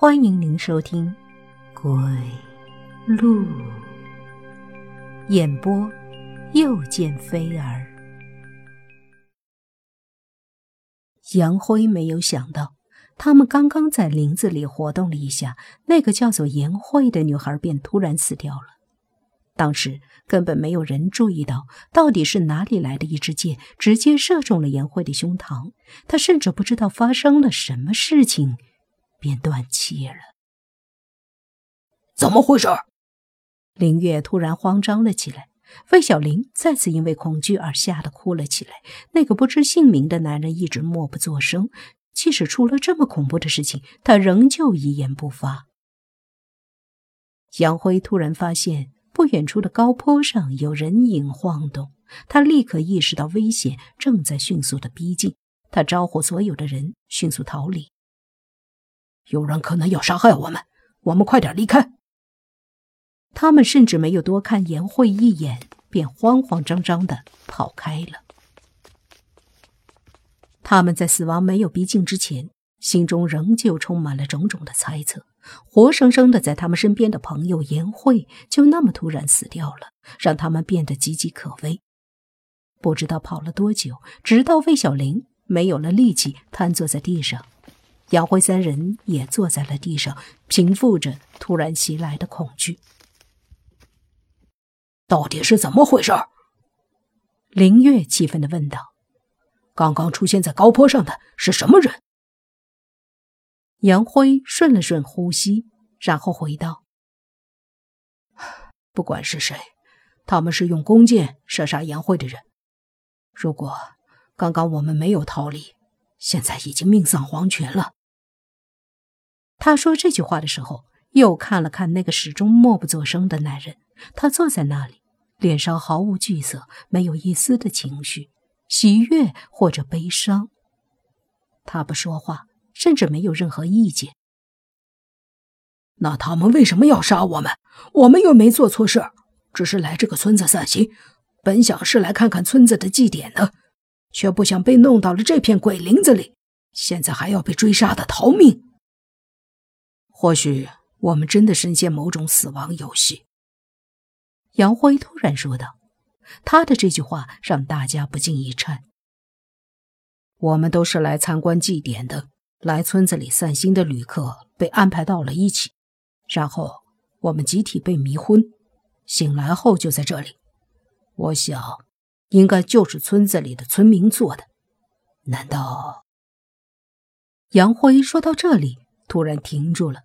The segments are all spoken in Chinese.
欢迎您收听《鬼路》演播，又见飞儿。杨辉没有想到，他们刚刚在林子里活动了一下，那个叫做颜慧的女孩便突然死掉了。当时根本没有人注意到，到底是哪里来的一支箭，直接射中了颜慧的胸膛。他甚至不知道发生了什么事情。便断气了。怎么回事？林月突然慌张了起来。魏小玲再次因为恐惧而吓得哭了起来。那个不知姓名的男人一直默不作声，即使出了这么恐怖的事情，他仍旧一言不发。杨辉突然发现不远处的高坡上有人影晃动，他立刻意识到危险正在迅速的逼近。他招呼所有的人迅速逃离。有人可能要杀害我们，我们快点离开。他们甚至没有多看颜慧一眼，便慌慌张张的跑开了。他们在死亡没有逼近之前，心中仍旧充满了种种的猜测。活生生的在他们身边的朋友颜慧，就那么突然死掉了，让他们变得岌岌可危。不知道跑了多久，直到魏小玲没有了力气，瘫坐在地上。杨辉三人也坐在了地上，平复着突然袭来的恐惧。到底是怎么回事？林月气愤的问道：“刚刚出现在高坡上的是什么人？”杨辉顺了顺呼吸，然后回道：“不管是谁，他们是用弓箭射杀杨辉的人。如果刚刚我们没有逃离，现在已经命丧黄泉了。”他说这句话的时候，又看了看那个始终默不作声的男人。他坐在那里，脸上毫无惧色，没有一丝的情绪，喜悦或者悲伤。他不说话，甚至没有任何意见。那他们为什么要杀我们？我们又没做错事，只是来这个村子散心，本想是来看看村子的祭典的，却不想被弄到了这片鬼林子里，现在还要被追杀的逃命。或许我们真的深陷某种死亡游戏。”杨辉突然说道。他的这句话让大家不禁一颤。我们都是来参观祭典的，来村子里散心的旅客被安排到了一起，然后我们集体被迷昏，醒来后就在这里。我想，应该就是村子里的村民做的。难道？杨辉说到这里，突然停住了。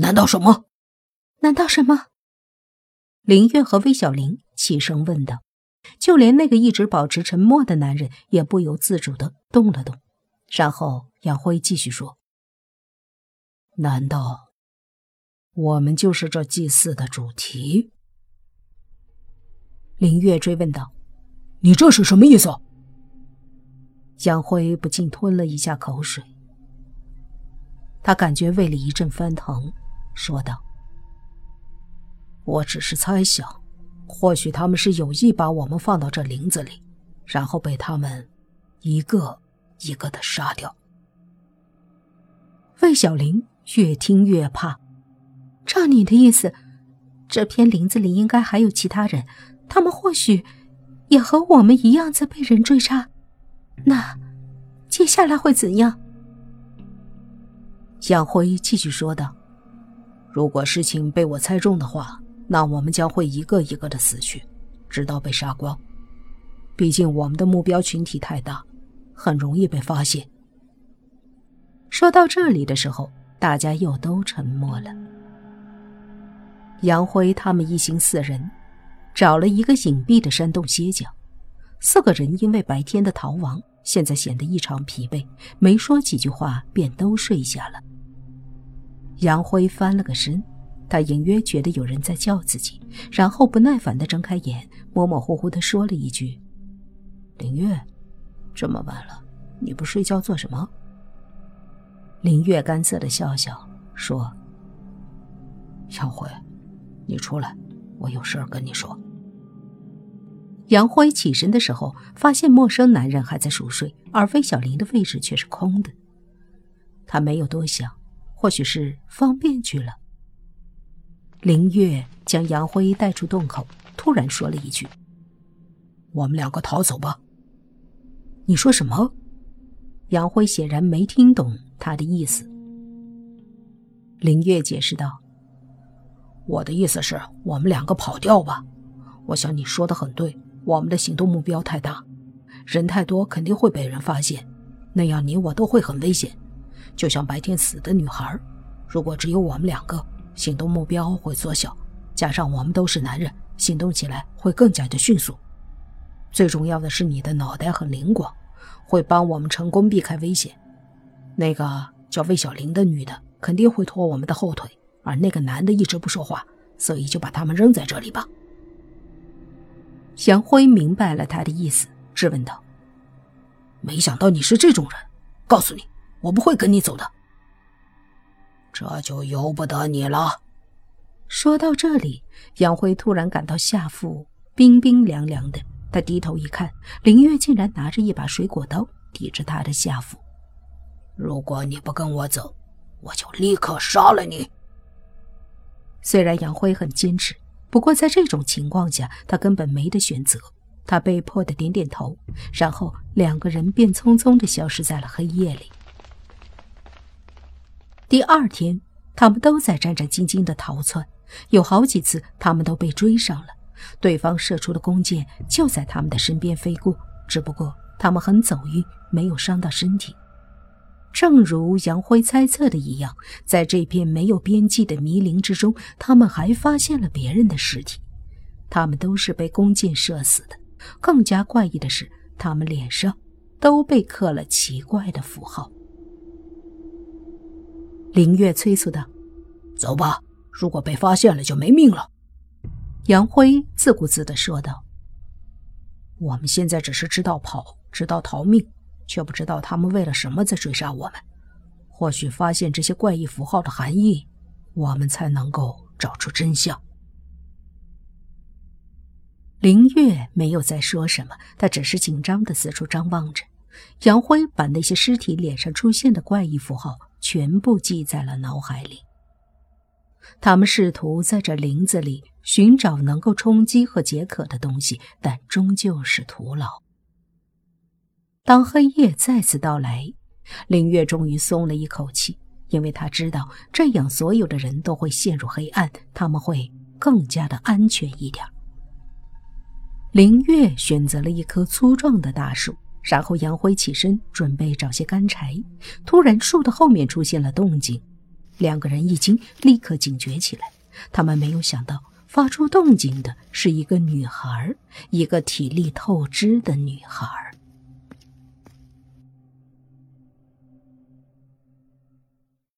难道什么？难道什么？林月和魏小玲齐声问道。就连那个一直保持沉默的男人也不由自主的动了动。然后杨辉继续说：“难道我们就是这祭祀的主题？”林月追问道：“你这是什么意思？”杨辉不禁吞了一下口水，他感觉胃里一阵翻腾。说道：“我只是猜想，或许他们是有意把我们放到这林子里，然后被他们一个一个的杀掉。”魏小玲越听越怕。照你的意思，这片林子里应该还有其他人，他们或许也和我们一样在被人追杀。那接下来会怎样？蒋辉继续说道。如果事情被我猜中的话，那我们将会一个一个的死去，直到被杀光。毕竟我们的目标群体太大，很容易被发现。说到这里的时候，大家又都沉默了。杨辉他们一行四人找了一个隐蔽的山洞歇脚。四个人因为白天的逃亡，现在显得异常疲惫，没说几句话便都睡下了。杨辉翻了个身，他隐约觉得有人在叫自己，然后不耐烦地睁开眼，模模糊糊地说了一句：“林月，这么晚了，你不睡觉做什么？”林月干涩地笑笑说：“杨辉，你出来，我有事儿跟你说。”杨辉起身的时候，发现陌生男人还在熟睡，而魏小玲的位置却是空的。他没有多想。或许是方便去了。林月将杨辉带出洞口，突然说了一句：“我们两个逃走吧。”你说什么？杨辉显然没听懂他的意思。林月解释道：“我的意思是我们两个跑掉吧。我想你说的很对，我们的行动目标太大，人太多肯定会被人发现，那样你我都会很危险。”就像白天死的女孩，如果只有我们两个，行动目标会缩小，加上我们都是男人，行动起来会更加的迅速。最重要的是你的脑袋很灵光，会帮我们成功避开危险。那个叫魏小玲的女的肯定会拖我们的后腿，而那个男的一直不说话，所以就把他们扔在这里吧。杨辉明白了他的意思，质问道：“没想到你是这种人，告诉你。”我不会跟你走的，这就由不得你了。说到这里，杨辉突然感到下腹冰冰凉凉的。他低头一看，林月竟然拿着一把水果刀抵着他的下腹。如果你不跟我走，我就立刻杀了你。虽然杨辉很坚持，不过在这种情况下，他根本没得选择。他被迫的点点头，然后两个人便匆匆的消失在了黑夜里。第二天，他们都在战战兢兢地逃窜，有好几次他们都被追上了。对方射出的弓箭就在他们的身边飞过，只不过他们很走运，没有伤到身体。正如杨辉猜测的一样，在这片没有边际的迷林之中，他们还发现了别人的尸体，他们都是被弓箭射死的。更加怪异的是，他们脸上都被刻了奇怪的符号。林月催促道：“走吧，如果被发现了就没命了。”杨辉自顾自地说道：“我们现在只是知道跑，知道逃命，却不知道他们为了什么在追杀我们。或许发现这些怪异符号的含义，我们才能够找出真相。”林月没有再说什么，他只是紧张地四处张望着。杨辉把那些尸体脸上出现的怪异符号。全部记在了脑海里。他们试图在这林子里寻找能够充饥和解渴的东西，但终究是徒劳。当黑夜再次到来，林月终于松了一口气，因为他知道这样所有的人都会陷入黑暗，他们会更加的安全一点。林月选择了一棵粗壮的大树。然后杨辉起身准备找些干柴，突然树的后面出现了动静，两个人一惊，立刻警觉起来。他们没有想到发出动静的是一个女孩，一个体力透支的女孩。